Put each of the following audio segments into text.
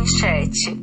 Manchete.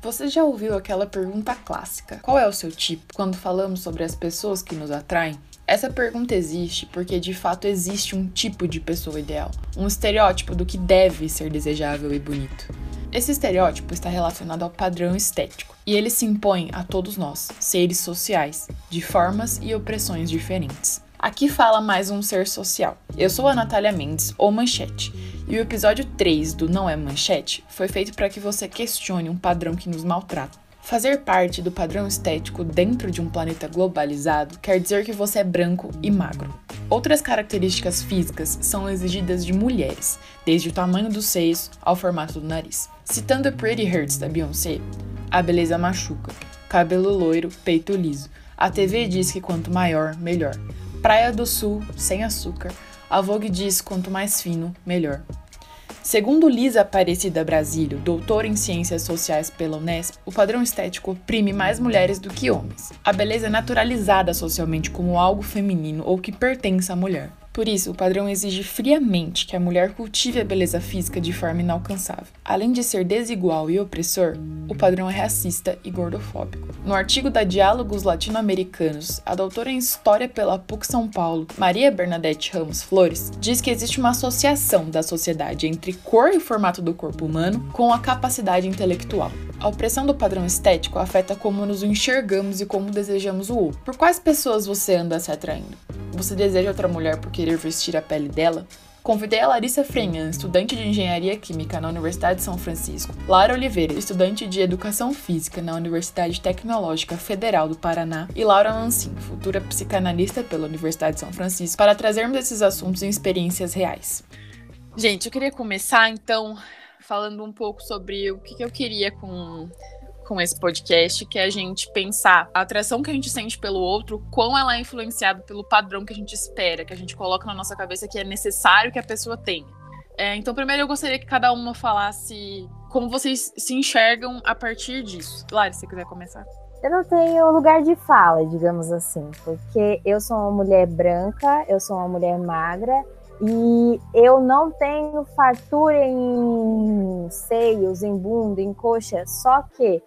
Você já ouviu aquela pergunta clássica: qual é o seu tipo? Quando falamos sobre as pessoas que nos atraem, essa pergunta existe porque de fato existe um tipo de pessoa ideal, um estereótipo do que deve ser desejável e bonito. Esse estereótipo está relacionado ao padrão estético e ele se impõe a todos nós, seres sociais, de formas e opressões diferentes. Aqui fala mais um ser social. Eu sou a Natália Mendes, ou Manchete, e o episódio 3 do Não é Manchete foi feito para que você questione um padrão que nos maltrata. Fazer parte do padrão estético dentro de um planeta globalizado quer dizer que você é branco e magro. Outras características físicas são exigidas de mulheres, desde o tamanho dos seios ao formato do nariz. Citando Pretty Hurts da Beyoncé, a beleza machuca. Cabelo loiro, peito liso. A TV diz que quanto maior, melhor. Praia do Sul, sem açúcar. A Vogue diz quanto mais fino, melhor. Segundo Lisa Aparecida Brasílio, doutora em Ciências Sociais pela Unesp, o padrão estético oprime mais mulheres do que homens. A beleza é naturalizada socialmente como algo feminino ou que pertence à mulher. Por isso, o padrão exige friamente que a mulher cultive a beleza física de forma inalcançável. Além de ser desigual e opressor, o padrão é racista e gordofóbico. No artigo da Diálogos Latino-Americanos, a doutora em História pela PUC São Paulo, Maria Bernadette Ramos Flores, diz que existe uma associação da sociedade entre cor e formato do corpo humano com a capacidade intelectual. A opressão do padrão estético afeta como nos enxergamos e como desejamos o outro. Por quais pessoas você anda se atraindo? Você deseja outra mulher por querer vestir a pele dela? Convidei a Larissa Frenhan, estudante de Engenharia Química na Universidade de São Francisco, Lara Oliveira, estudante de Educação Física na Universidade Tecnológica Federal do Paraná, e Laura Mancini, futura psicanalista pela Universidade de São Francisco, para trazermos esses assuntos em experiências reais. Gente, eu queria começar então falando um pouco sobre o que eu queria com com esse podcast, que é a gente pensar a atração que a gente sente pelo outro, quão ela é influenciada pelo padrão que a gente espera, que a gente coloca na nossa cabeça que é necessário que a pessoa tenha. É, então, primeiro eu gostaria que cada uma falasse como vocês se enxergam a partir disso. Lari, se você quiser começar. Eu não tenho lugar de fala, digamos assim, porque eu sou uma mulher branca, eu sou uma mulher magra e eu não tenho fartura em seios, em bunda, em coxa, só que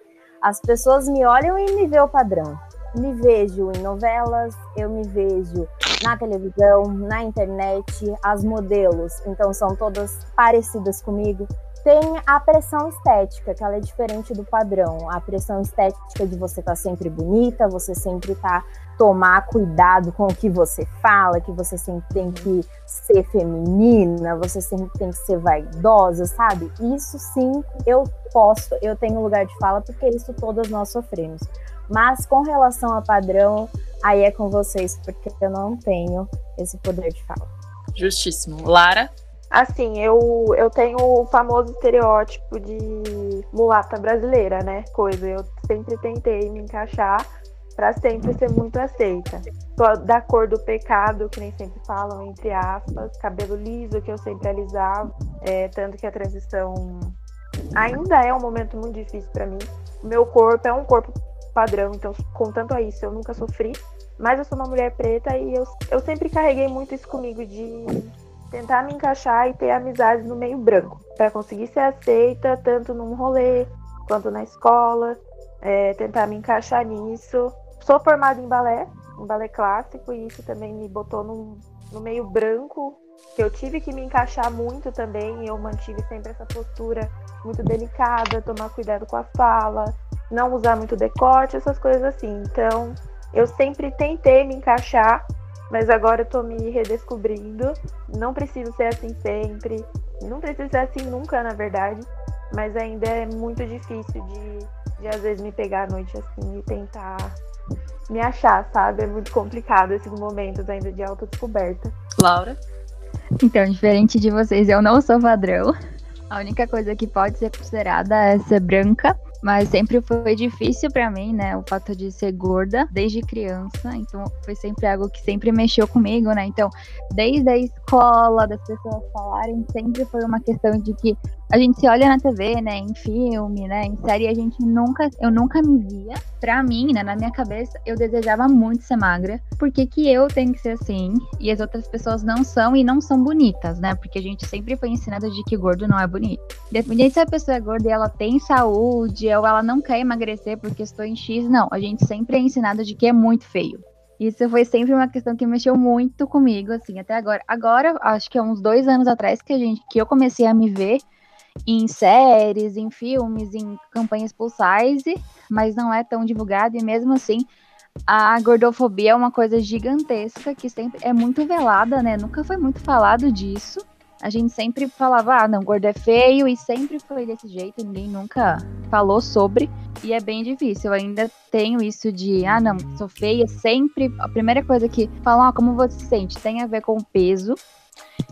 as pessoas me olham e me vê o padrão. Me vejo em novelas, eu me vejo na televisão, na internet, as modelos, então são todas parecidas comigo. Tem a pressão estética, que ela é diferente do padrão. A pressão estética de você estar tá sempre bonita, você sempre tá tomar cuidado com o que você fala, que você sempre tem que ser feminina, você sempre tem que ser vaidosa, sabe? Isso sim, eu posso, eu tenho lugar de fala porque isso todas nós sofremos. Mas com relação a padrão, aí é com vocês, porque eu não tenho esse poder de fala. Justíssimo. Lara? Assim, eu, eu tenho o famoso estereótipo de mulata brasileira, né? Coisa, eu sempre tentei me encaixar para sempre ser muito aceita. Sou da cor do pecado, que nem sempre falam, entre aspas, cabelo liso, que eu sempre alisava, é, tanto que a transição ainda é um momento muito difícil para mim. Meu corpo é um corpo padrão, então, contanto a isso, eu nunca sofri. Mas eu sou uma mulher preta e eu, eu sempre carreguei muito isso comigo de tentar me encaixar e ter amizades no meio branco, para conseguir ser aceita tanto num rolê quanto na escola, é, tentar me encaixar nisso Sou formada em balé, em balé clássico, e isso também me botou no, no meio branco, que eu tive que me encaixar muito também. Eu mantive sempre essa postura muito delicada, tomar cuidado com a fala, não usar muito decote, essas coisas assim. Então, eu sempre tentei me encaixar, mas agora eu tô me redescobrindo. Não preciso ser assim sempre, não preciso ser assim nunca, na verdade, mas ainda é muito difícil de, de às vezes me pegar à noite assim e tentar me achar, sabe? É muito complicado esses momentos ainda de autodescoberta. Laura? Então, diferente de vocês, eu não sou padrão. A única coisa que pode ser considerada é ser branca, mas sempre foi difícil para mim, né, o fato de ser gorda desde criança, então foi sempre algo que sempre mexeu comigo, né? Então, desde a escola, das pessoas falarem, sempre foi uma questão de que a gente se olha na TV, né, em filme, né, em série, a gente nunca, eu nunca me via. Pra mim, né, na minha cabeça, eu desejava muito ser magra. Porque que eu tenho que ser assim e as outras pessoas não são e não são bonitas, né? Porque a gente sempre foi ensinada de que gordo não é bonito. Independente se a pessoa é gorda e ela tem saúde ou ela não quer emagrecer porque estou em X, não. A gente sempre é ensinada de que é muito feio. Isso foi sempre uma questão que mexeu muito comigo, assim, até agora. Agora, acho que há uns dois anos atrás que a gente, que eu comecei a me ver em séries, em filmes, em campanhas size, mas não é tão divulgado e mesmo assim a gordofobia é uma coisa gigantesca que sempre é muito velada, né? Nunca foi muito falado disso. A gente sempre falava, ah, não, gordo é feio, e sempre foi desse jeito, ninguém nunca falou sobre, e é bem difícil. Eu ainda tenho isso de, ah, não, sou feia, sempre. A primeira coisa que falam, ah, como você se sente, tem a ver com o peso,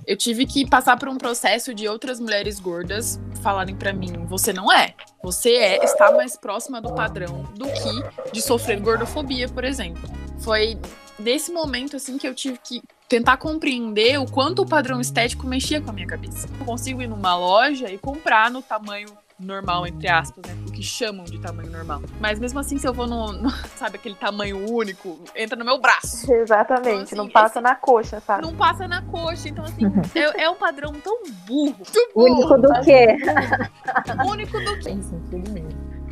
eu tive que passar por um processo de outras mulheres gordas falarem para mim: você não é. Você é, está mais próxima do padrão do que de sofrer gordofobia, por exemplo. Foi nesse momento assim que eu tive que tentar compreender o quanto o padrão estético mexia com a minha cabeça. Eu consigo ir numa loja e comprar no tamanho normal, entre aspas, né? O que chamam de tamanho normal. Mas mesmo assim, se eu vou no, no sabe, aquele tamanho único, entra no meu braço. Exatamente, então, assim, não passa esse, na coxa, sabe? Não passa na coxa. Então, assim, é, é um padrão tão burro. Único do quê? Único do quê?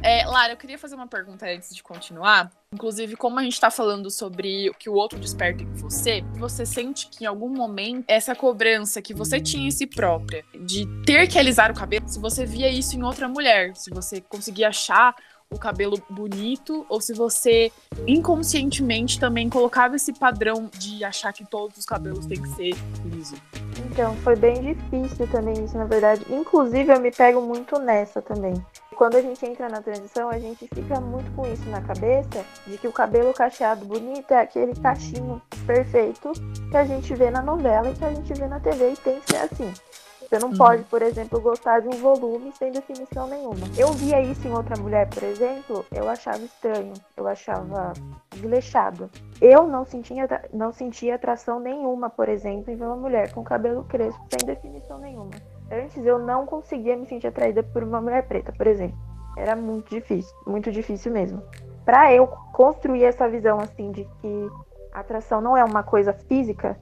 É, Lara, eu queria fazer uma pergunta antes de continuar. Inclusive, como a gente tá falando sobre o que o outro desperta em você, você sente que em algum momento essa cobrança que você tinha em si própria de ter que alisar o cabelo, se você via isso em outra mulher, se você conseguia achar o cabelo bonito ou se você inconscientemente também colocava esse padrão de achar que todos os cabelos têm que ser lisos. Então, foi bem difícil também isso, na verdade. Inclusive, eu me pego muito nessa também quando a gente entra na transição, a gente fica muito com isso na cabeça, de que o cabelo cacheado bonito é aquele cachinho perfeito que a gente vê na novela e que a gente vê na TV e tem que ser assim. Você não uhum. pode, por exemplo, gostar de um volume sem definição nenhuma. Eu via isso em outra mulher, por exemplo, eu achava estranho, eu achava desleixado. Eu não sentia, não sentia atração nenhuma, por exemplo, em ver uma mulher com cabelo crespo sem definição nenhuma. Antes eu não conseguia me sentir atraída por uma mulher preta, por exemplo. Era muito difícil, muito difícil mesmo. Para eu construir essa visão assim de que atração não é uma coisa física,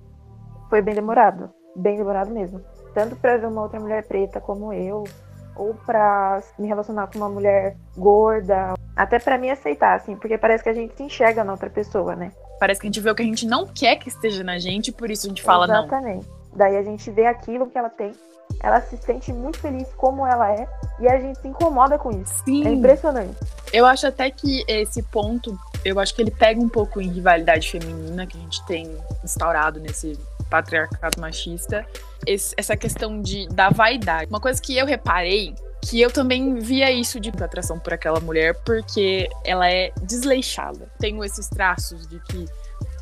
foi bem demorado, bem demorado mesmo. Tanto para ver uma outra mulher preta como eu, ou para me relacionar com uma mulher gorda, até para me aceitar, assim, porque parece que a gente se enxerga na outra pessoa, né? Parece que a gente vê o que a gente não quer que esteja na gente, por isso a gente fala Exatamente. não. Exatamente. Daí a gente vê aquilo que ela tem ela se sente muito feliz como ela é e a gente se incomoda com isso. Sim. É impressionante. Eu acho até que esse ponto, eu acho que ele pega um pouco em rivalidade feminina que a gente tem instaurado nesse patriarcado machista, esse, essa questão de da vaidade. Uma coisa que eu reparei que eu também via isso de atração por aquela mulher porque ela é desleixada. Tenho esses traços de que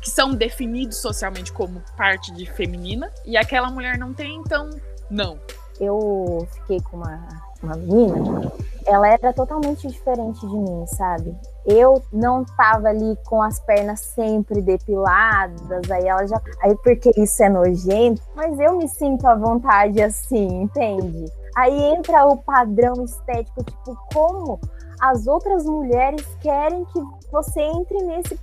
que são definidos socialmente como parte de feminina e aquela mulher não tem, então não. Eu fiquei com uma, uma menina, ela era totalmente diferente de mim, sabe? Eu não tava ali com as pernas sempre depiladas, aí ela já. Aí porque isso é nojento, mas eu me sinto à vontade assim, entende? Aí entra o padrão estético, tipo, como as outras mulheres querem que você entre nesse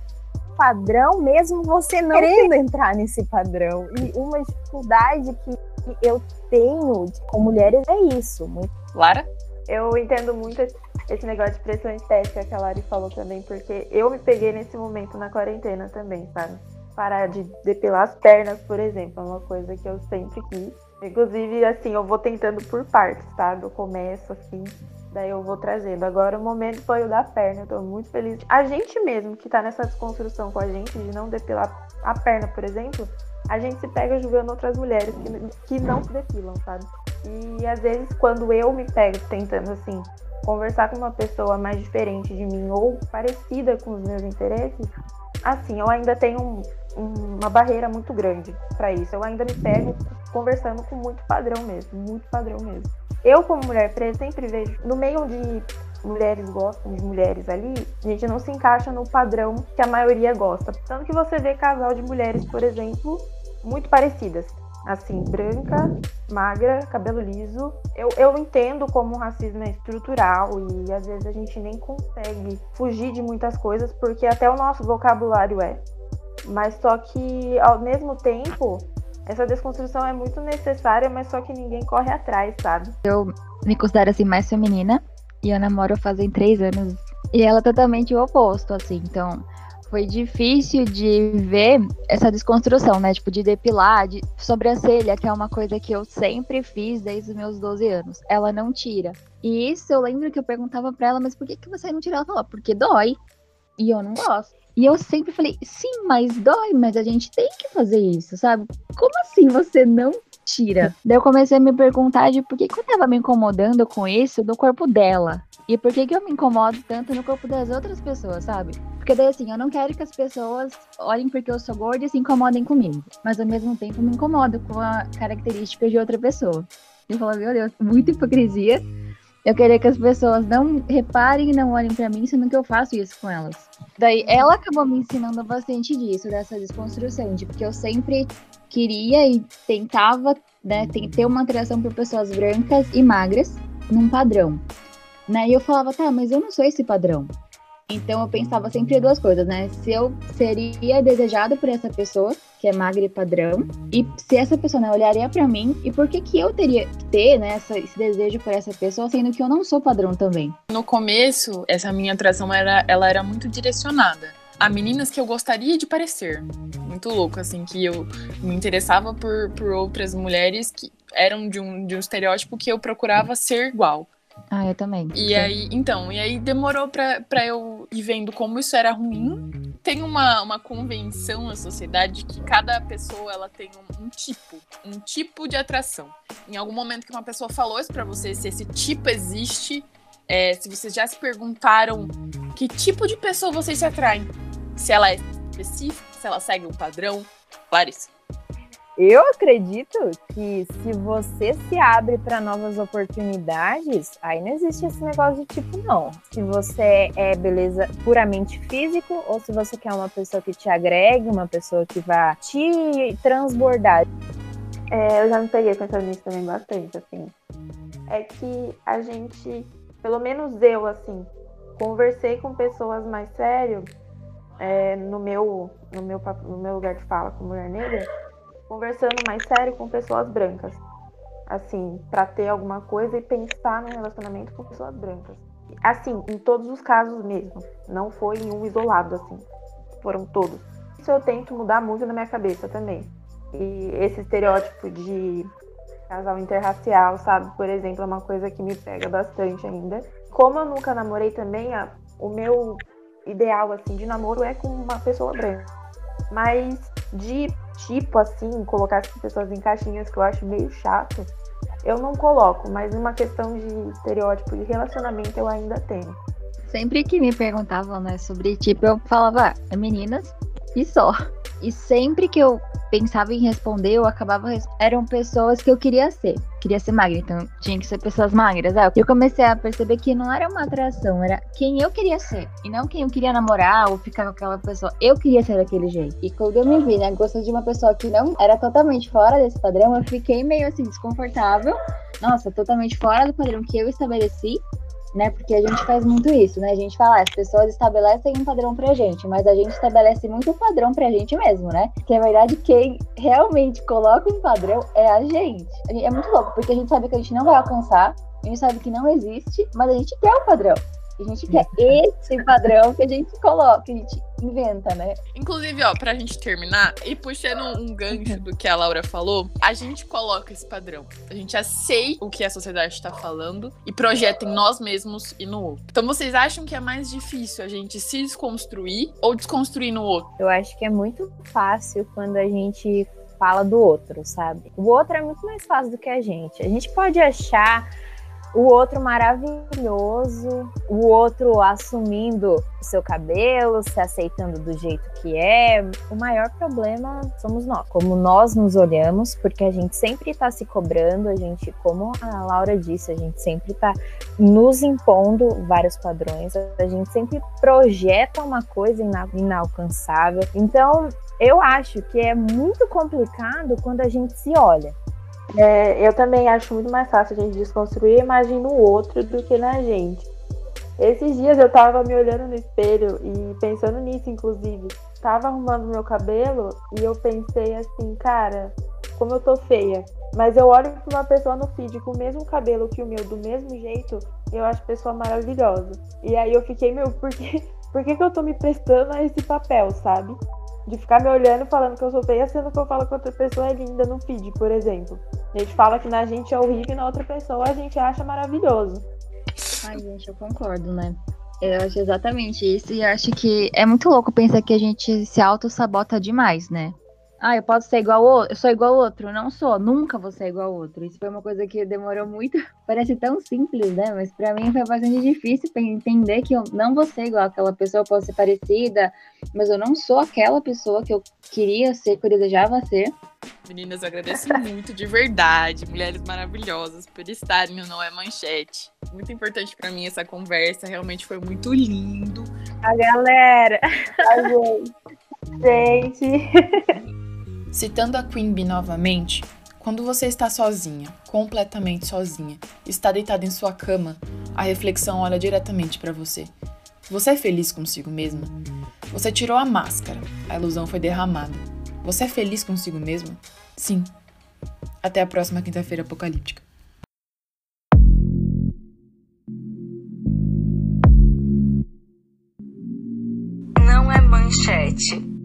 padrão, mesmo você não querendo entrar nesse padrão. E uma dificuldade que eu tenho com mulheres é isso. Muito... Lara? Eu entendo muito esse negócio de pressão estética que a Lari falou também, porque eu me peguei nesse momento na quarentena também, sabe? Parar de depilar as pernas, por exemplo, é uma coisa que eu sempre quis. Inclusive, assim, eu vou tentando por partes, sabe? Eu começo assim, daí eu vou trazendo. Agora o momento foi o da perna, eu tô muito feliz. A gente mesmo que tá nessa desconstrução com a gente de não depilar a perna, por exemplo, a gente se pega julgando outras mulheres que, que não se depilam, sabe? E às vezes quando eu me pego tentando assim conversar com uma pessoa mais diferente de mim ou parecida com os meus interesses, assim, eu ainda tenho um, um, uma barreira muito grande para isso. Eu ainda me pego conversando com muito padrão mesmo, muito padrão mesmo. Eu, como mulher preta, sempre vejo no meio de mulheres gostam de mulheres ali, a gente não se encaixa no padrão que a maioria gosta. Tanto que você vê casal de mulheres, por exemplo, muito parecidas. Assim, branca, magra, cabelo liso. Eu, eu entendo como o racismo é estrutural e às vezes a gente nem consegue fugir de muitas coisas, porque até o nosso vocabulário é. Mas só que, ao mesmo tempo, essa desconstrução é muito necessária, mas só que ninguém corre atrás, sabe? Eu me considero assim mais feminina e eu namoro fazem três anos. E ela é totalmente o oposto, assim. Então, foi difícil de ver essa desconstrução, né? Tipo, de depilar, de sobrancelha, que é uma coisa que eu sempre fiz desde os meus 12 anos. Ela não tira. E isso eu lembro que eu perguntava pra ela, mas por que, que você não tira? Ela falou, porque dói. E eu não gosto. E eu sempre falei, sim, mas dói, mas a gente tem que fazer isso, sabe? Como assim você não tira? Daí eu comecei a me perguntar de por que, que eu tava me incomodando com isso do corpo dela. E por que, que eu me incomodo tanto no corpo das outras pessoas, sabe? Porque daí assim, eu não quero que as pessoas olhem porque eu sou gorda e se incomodem comigo. Mas ao mesmo tempo me incomodo com a característica de outra pessoa. Eu falo, meu Deus, muita hipocrisia. Eu queria que as pessoas não reparem e não olhem para mim, sendo que eu faço isso com elas. Daí ela acabou me ensinando bastante disso, dessa desconstrução, de porque eu sempre queria e tentava né, ter uma atração por pessoas brancas e magras num padrão. Né? E eu falava, tá, mas eu não sou esse padrão. Então eu pensava sempre duas coisas, né? Se eu seria desejado por essa pessoa, que é magra e padrão, e se essa pessoa né, olharia para mim, e por que que eu teria que ter, né, essa, esse desejo por essa pessoa, sendo que eu não sou padrão também? No começo, essa minha atração era, ela era muito direcionada a meninas que eu gostaria de parecer. Muito louco, assim, que eu me interessava por, por outras mulheres que eram de um, de um estereótipo que eu procurava ser igual. Ah, eu também. E Sim. aí, então, e aí demorou pra, pra eu ir vendo como isso era ruim. Tem uma, uma convenção na sociedade que cada pessoa ela tem um, um, tipo, um tipo de atração. Em algum momento que uma pessoa falou isso pra você, se esse tipo existe, é, se vocês já se perguntaram que tipo de pessoa vocês se atraem. Se ela é específica, se ela segue um padrão. Larissa. Eu acredito que se você se abre para novas oportunidades, aí não existe esse negócio de tipo, não. Se você é beleza puramente físico ou se você quer uma pessoa que te agregue, uma pessoa que vá te transbordar. É, eu já me peguei pensando nisso também bastante, assim. É que a gente, pelo menos eu, assim, conversei com pessoas mais sérias é, no, meu, no, meu, no meu lugar de fala como mulher negra conversando mais sério com pessoas brancas. Assim, para ter alguma coisa e pensar no relacionamento com pessoas brancas. Assim, em todos os casos mesmo. Não foi em um isolado, assim. Foram todos. Isso eu tento mudar muito na minha cabeça também. E esse estereótipo de casal interracial, sabe? Por exemplo, é uma coisa que me pega bastante ainda. Como eu nunca namorei também, a, o meu ideal, assim, de namoro é com uma pessoa branca. Mas de tipo assim, colocar as pessoas em caixinhas que eu acho meio chato, eu não coloco, mas uma questão de estereótipo de relacionamento eu ainda tenho. Sempre que me perguntavam, né, sobre tipo, eu falava, ah, é meninas e só. E sempre que eu pensava em responder, eu acabava. Eram pessoas que eu queria ser. Queria ser magra, então tinha que ser pessoas magras. Aí eu comecei a perceber que não era uma atração, era quem eu queria ser. E não quem eu queria namorar ou ficar com aquela pessoa. Eu queria ser daquele jeito. E quando eu me vi, né, gostando de uma pessoa que não era totalmente fora desse padrão, eu fiquei meio assim, desconfortável. Nossa, totalmente fora do padrão que eu estabeleci né? Porque a gente faz muito isso, né? A gente fala, ah, as pessoas estabelecem um padrão pra gente, mas a gente estabelece muito um padrão pra gente mesmo, né? Que na verdade quem realmente coloca um padrão é a gente. É muito louco, porque a gente sabe que a gente não vai alcançar, a gente sabe que não existe, mas a gente quer o um padrão. A gente quer esse padrão que a gente coloca, que a gente inventa, né? Inclusive, ó, pra gente terminar, e puxando um gancho do que a Laura falou, a gente coloca esse padrão. A gente aceita o que a sociedade tá falando e projeta em nós mesmos e no outro. Então, vocês acham que é mais difícil a gente se desconstruir ou desconstruir no outro? Eu acho que é muito fácil quando a gente fala do outro, sabe? O outro é muito mais fácil do que a gente. A gente pode achar o outro maravilhoso, o outro assumindo o seu cabelo, se aceitando do jeito que é. O maior problema somos nós, como nós nos olhamos, porque a gente sempre está se cobrando, a gente, como a Laura disse, a gente sempre está nos impondo vários padrões, a gente sempre projeta uma coisa inalcançável. Então, eu acho que é muito complicado quando a gente se olha. É, eu também acho muito mais fácil a gente desconstruir a imagem no outro do que na gente. Esses dias eu tava me olhando no espelho e pensando nisso, inclusive. Tava arrumando meu cabelo e eu pensei assim, cara, como eu tô feia. Mas eu olho pra uma pessoa no feed com o mesmo cabelo que o meu, do mesmo jeito, eu acho a pessoa maravilhosa. E aí eu fiquei, meu, por por que, que eu tô me prestando a esse papel, sabe? De ficar me olhando falando que eu sou feia, sendo que eu falo que outra pessoa é linda no feed, por exemplo. A gente fala que na gente é horrível e na outra pessoa a gente acha maravilhoso. Ai, gente, eu concordo, né? Eu acho exatamente isso e acho que é muito louco pensar que a gente se auto-sabota demais, né? Ah, eu posso ser igual ao outro, eu sou igual ao outro. Não sou, nunca vou ser igual ao outro. Isso foi uma coisa que demorou muito. Parece tão simples, né? Mas para mim foi bastante difícil entender que eu não vou ser igual àquela pessoa, eu posso ser parecida, mas eu não sou aquela pessoa que eu queria ser, que eu desejava ser. Meninas, eu agradeço muito de verdade, mulheres maravilhosas, por estarem no Não é Manchete. Muito importante para mim essa conversa, realmente foi muito lindo. A galera, a gente. Citando a Bee novamente, quando você está sozinha, completamente sozinha, está deitada em sua cama, a reflexão olha diretamente para você. Você é feliz consigo mesma? Você tirou a máscara, a ilusão foi derramada. Você é feliz consigo mesma? Sim. Até a próxima quinta-feira apocalíptica. Não é manchete.